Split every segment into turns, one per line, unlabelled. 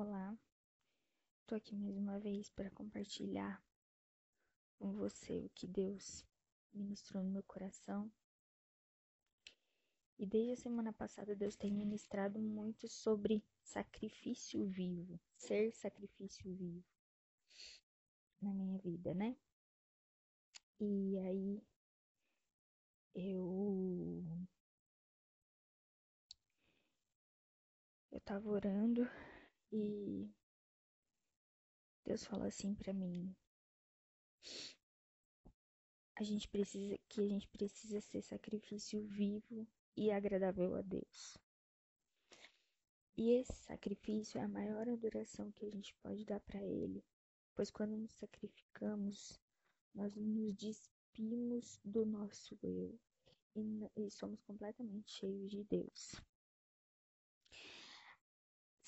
Olá, estou aqui mais uma vez para compartilhar com você o que Deus ministrou no meu coração. E desde a semana passada, Deus tem ministrado muito sobre sacrifício vivo, ser sacrifício vivo na minha vida, né? E aí eu eu tava orando e Deus falou assim para mim: a gente precisa que a gente precisa ser sacrifício vivo e agradável a Deus. E esse sacrifício é a maior adoração que a gente pode dar para ele, pois quando nos sacrificamos, nós nos despimos do nosso eu e, e somos completamente cheios de Deus.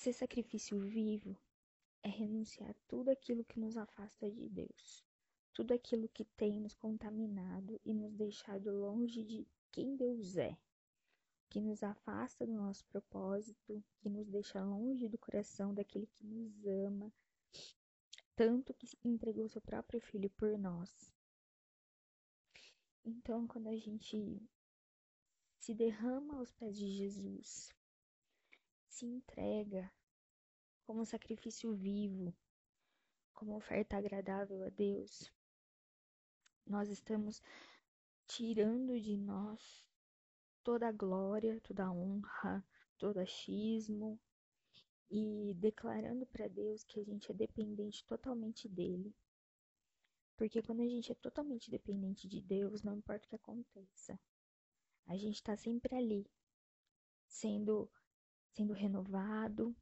Ser sacrifício vivo é renunciar tudo aquilo que nos afasta de Deus, tudo aquilo que tem nos contaminado e nos deixado longe de quem Deus é, que nos afasta do nosso propósito, que nos deixa longe do coração daquele que nos ama, tanto que entregou seu próprio filho por nós. Então, quando a gente se derrama aos pés de Jesus, se entrega como sacrifício vivo, como oferta agradável a Deus, nós estamos tirando de nós toda a glória, toda a honra, todo achismo e declarando para Deus que a gente é dependente totalmente dele. Porque quando a gente é totalmente dependente de Deus, não importa o que aconteça, a gente está sempre ali, sendo sendo renovado,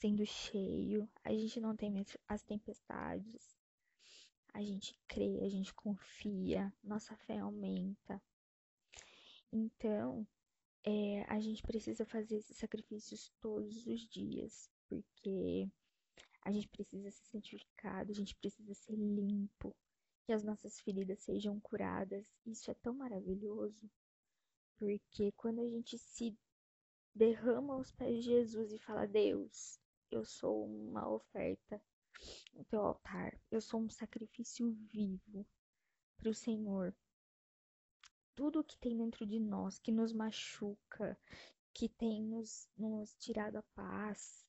sendo cheio, a gente não tem as tempestades, a gente crê, a gente confia, nossa fé aumenta. Então, é, a gente precisa fazer esses sacrifícios todos os dias, porque a gente precisa ser santificado, a gente precisa ser limpo, que as nossas feridas sejam curadas. Isso é tão maravilhoso, porque quando a gente se derrama aos pés de Jesus e fala: Deus, eu sou uma oferta no teu altar, eu sou um sacrifício vivo para o Senhor. Tudo que tem dentro de nós que nos machuca, que tem nos, nos tirado a paz,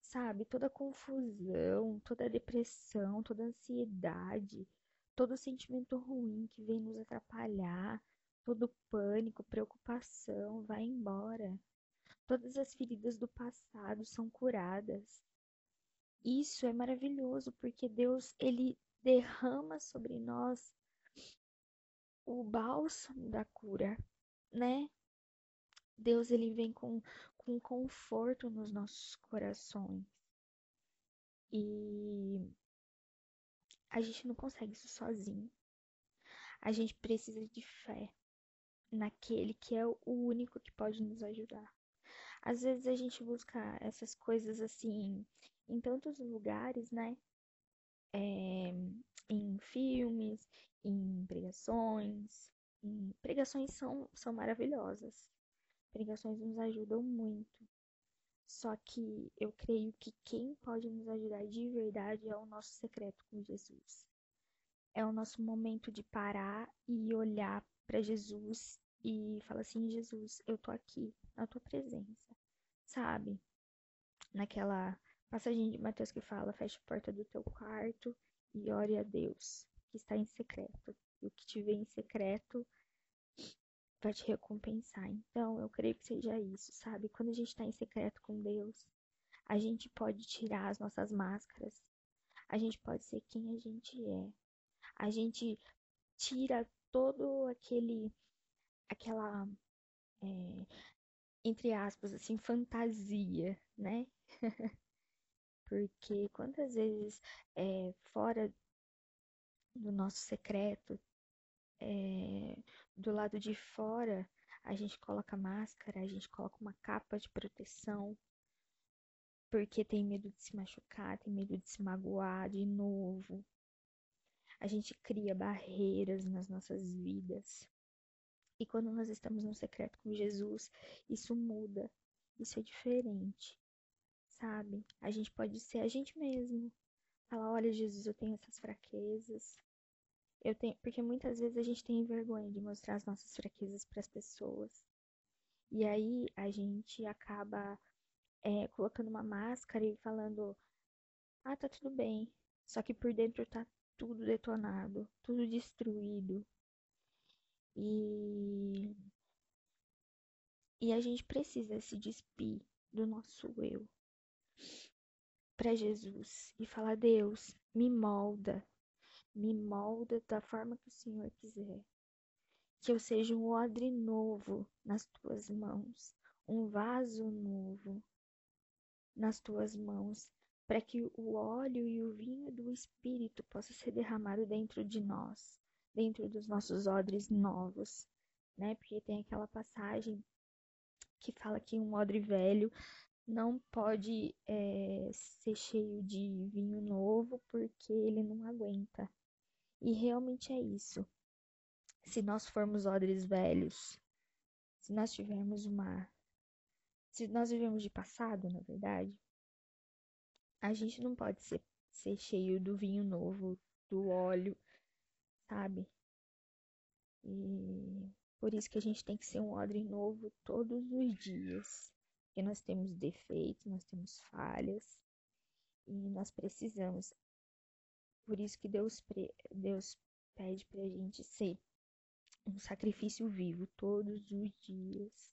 sabe? Toda confusão, toda depressão, toda ansiedade, todo sentimento ruim que vem nos atrapalhar, todo pânico, preocupação, vai embora. Todas as feridas do passado são curadas. Isso é maravilhoso porque Deus ele derrama sobre nós o bálsamo da cura, né? Deus ele vem com, com conforto nos nossos corações. E a gente não consegue isso sozinho. A gente precisa de fé naquele que é o único que pode nos ajudar. Às vezes a gente busca essas coisas assim em tantos lugares, né? É, em filmes, em pregações. Em... Pregações são, são maravilhosas. Pregações nos ajudam muito. Só que eu creio que quem pode nos ajudar de verdade é o nosso secreto com Jesus. É o nosso momento de parar e olhar para Jesus e falar assim: Jesus, eu tô aqui na tua presença sabe? Naquela passagem de Mateus que fala: feche a porta do teu quarto e ore a Deus, que está em secreto. E o que te vê em secreto vai te recompensar. Então, eu creio que seja isso, sabe? Quando a gente está em secreto com Deus, a gente pode tirar as nossas máscaras, a gente pode ser quem a gente é, a gente tira todo aquele, aquela é, entre aspas, assim, fantasia, né? Porque quantas vezes é, fora do nosso secreto, é, do lado de fora, a gente coloca máscara, a gente coloca uma capa de proteção, porque tem medo de se machucar, tem medo de se magoar de novo. A gente cria barreiras nas nossas vidas. E quando nós estamos no secreto com Jesus, isso muda, isso é diferente, sabe? A gente pode ser a gente mesmo. Falar, olha, Jesus, eu tenho essas fraquezas. Eu tenho, porque muitas vezes a gente tem vergonha de mostrar as nossas fraquezas para as pessoas. E aí a gente acaba é, colocando uma máscara e falando, ah, tá tudo bem. Só que por dentro tá tudo detonado, tudo destruído. E e a gente precisa se despir do nosso eu para Jesus e falar: Deus, me molda, me molda da forma que o Senhor quiser. Que eu seja um odre novo nas tuas mãos, um vaso novo nas tuas mãos, para que o óleo e o vinho do Espírito possa ser derramado dentro de nós, dentro dos nossos odres novos, né? Porque tem aquela passagem que fala que um odre velho não pode é, ser cheio de vinho novo porque ele não aguenta. E realmente é isso. Se nós formos odres velhos, se nós tivermos uma. Se nós vivemos de passado, na verdade, a gente não pode ser, ser cheio do vinho novo, do óleo, sabe? E por isso que a gente tem que ser um odre novo todos os dias. Porque nós temos defeitos, nós temos falhas e nós precisamos. Por isso que Deus, Deus pede para a gente ser um sacrifício vivo todos os dias.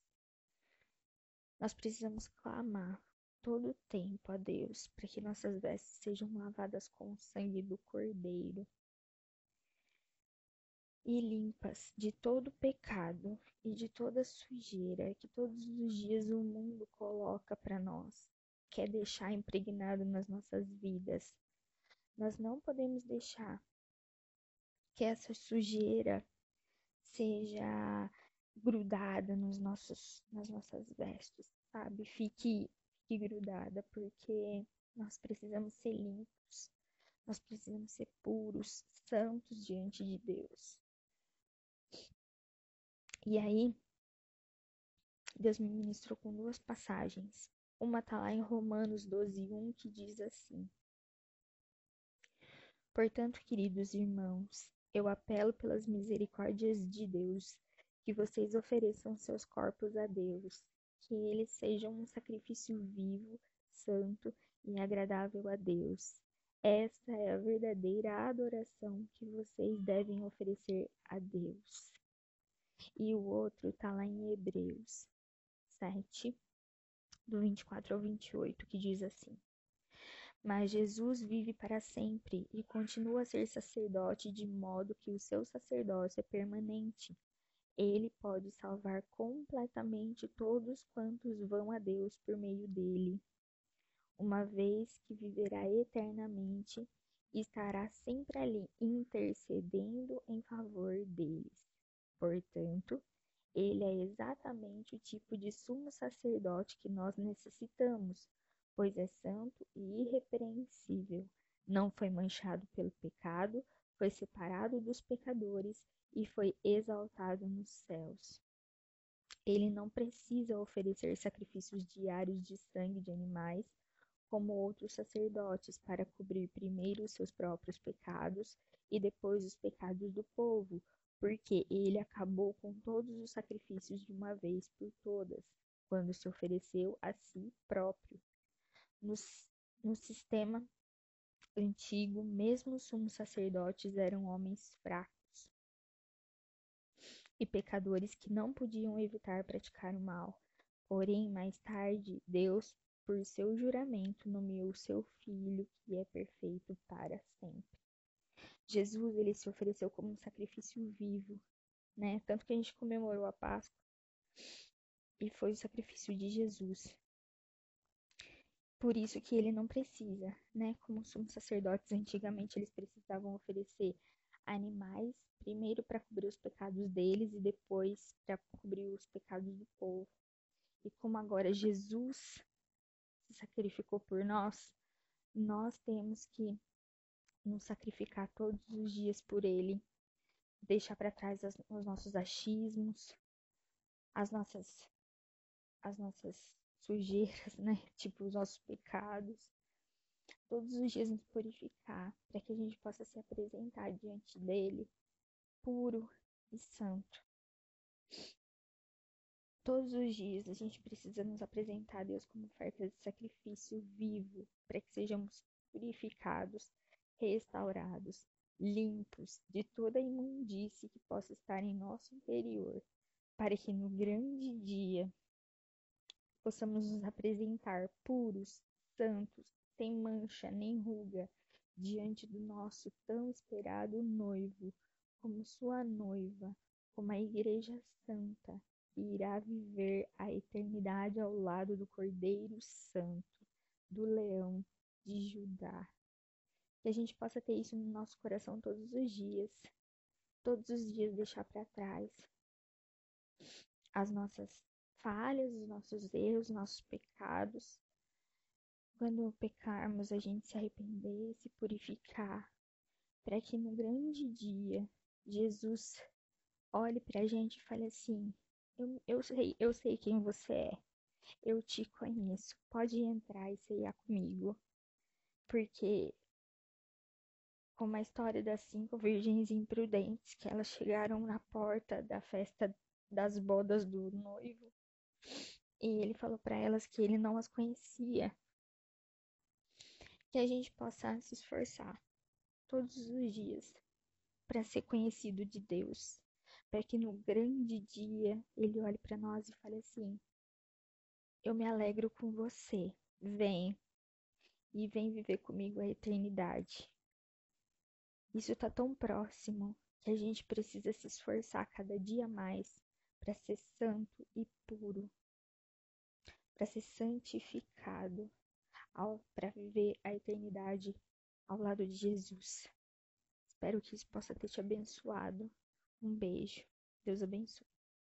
Nós precisamos clamar todo o tempo a Deus para que nossas vestes sejam lavadas com o sangue do Cordeiro e limpas de todo pecado e de toda sujeira que todos os dias o mundo coloca para nós, quer deixar impregnado nas nossas vidas. Nós não podemos deixar que essa sujeira seja grudada nos nossos, nas nossas vestes, sabe? Fique, fique grudada, porque nós precisamos ser limpos, nós precisamos ser puros, santos diante de Deus. E aí, Deus me ministrou com duas passagens. Uma está lá em Romanos 12, 1, que diz assim: Portanto, queridos irmãos, eu apelo pelas misericórdias de Deus que vocês ofereçam seus corpos a Deus, que eles sejam um sacrifício vivo, santo e agradável a Deus. Esta é a verdadeira adoração que vocês devem oferecer a Deus. E o outro está lá em Hebreus 7, do 24 ao 28, que diz assim: Mas Jesus vive para sempre e continua a ser sacerdote, de modo que o seu sacerdócio é permanente. Ele pode salvar completamente todos quantos vão a Deus por meio dele, uma vez que viverá eternamente estará sempre ali intercedendo em favor deles. Portanto, ele é exatamente o tipo de sumo sacerdote que nós necessitamos, pois é santo e irrepreensível, não foi manchado pelo pecado, foi separado dos pecadores e foi exaltado nos céus. Ele não precisa oferecer sacrifícios diários de sangue de animais, como outros sacerdotes, para cobrir primeiro os seus próprios pecados e depois os pecados do povo, porque ele acabou com todos os sacrifícios de uma vez por todas, quando se ofereceu a si próprio. No, no sistema antigo, mesmo os sumos sacerdotes eram homens fracos e pecadores que não podiam evitar praticar o mal. Porém, mais tarde, Deus, por seu juramento, nomeou seu filho, que é perfeito para sempre. Jesus ele se ofereceu como um sacrifício vivo, né? Tanto que a gente comemorou a Páscoa e foi o sacrifício de Jesus. Por isso que ele não precisa, né? Como sumos sacerdotes antigamente eles precisavam oferecer animais, primeiro para cobrir os pecados deles e depois para cobrir os pecados do povo. E como agora Jesus se sacrificou por nós, nós temos que nos sacrificar todos os dias por Ele, deixar para trás as, os nossos achismos, as nossas, as nossas sujeiras, né? Tipo, os nossos pecados. Todos os dias nos purificar, para que a gente possa se apresentar diante dele puro e santo. Todos os dias a gente precisa nos apresentar a Deus como oferta de sacrifício vivo, para que sejamos purificados, restaurados, limpos de toda a imundície que possa estar em nosso interior, para que no grande dia possamos nos apresentar puros, santos, sem mancha nem ruga, diante do nosso tão esperado noivo, como sua noiva, como a Igreja Santa, que irá viver a eternidade ao lado do Cordeiro Santo, do Leão de Judá. Que a gente possa ter isso no nosso coração todos os dias, todos os dias deixar para trás as nossas falhas, os nossos erros, os nossos pecados. Quando pecarmos, a gente se arrepender, se purificar, para que no grande dia Jesus olhe para a gente e fale assim: eu, eu, sei, eu sei quem você é, eu te conheço, pode entrar e ceiar comigo. Porque, como a história das cinco virgens imprudentes, que elas chegaram na porta da festa das bodas do noivo e ele falou para elas que ele não as conhecia. Que a gente possa se esforçar todos os dias para ser conhecido de Deus, para que no grande dia ele olhe para nós e fale assim: Eu me alegro com você, vem e vem viver comigo a eternidade. Isso está tão próximo que a gente precisa se esforçar cada dia mais para ser santo e puro, para ser santificado, para viver a eternidade ao lado de Jesus. Espero que isso possa ter te abençoado. Um beijo. Deus abençoe.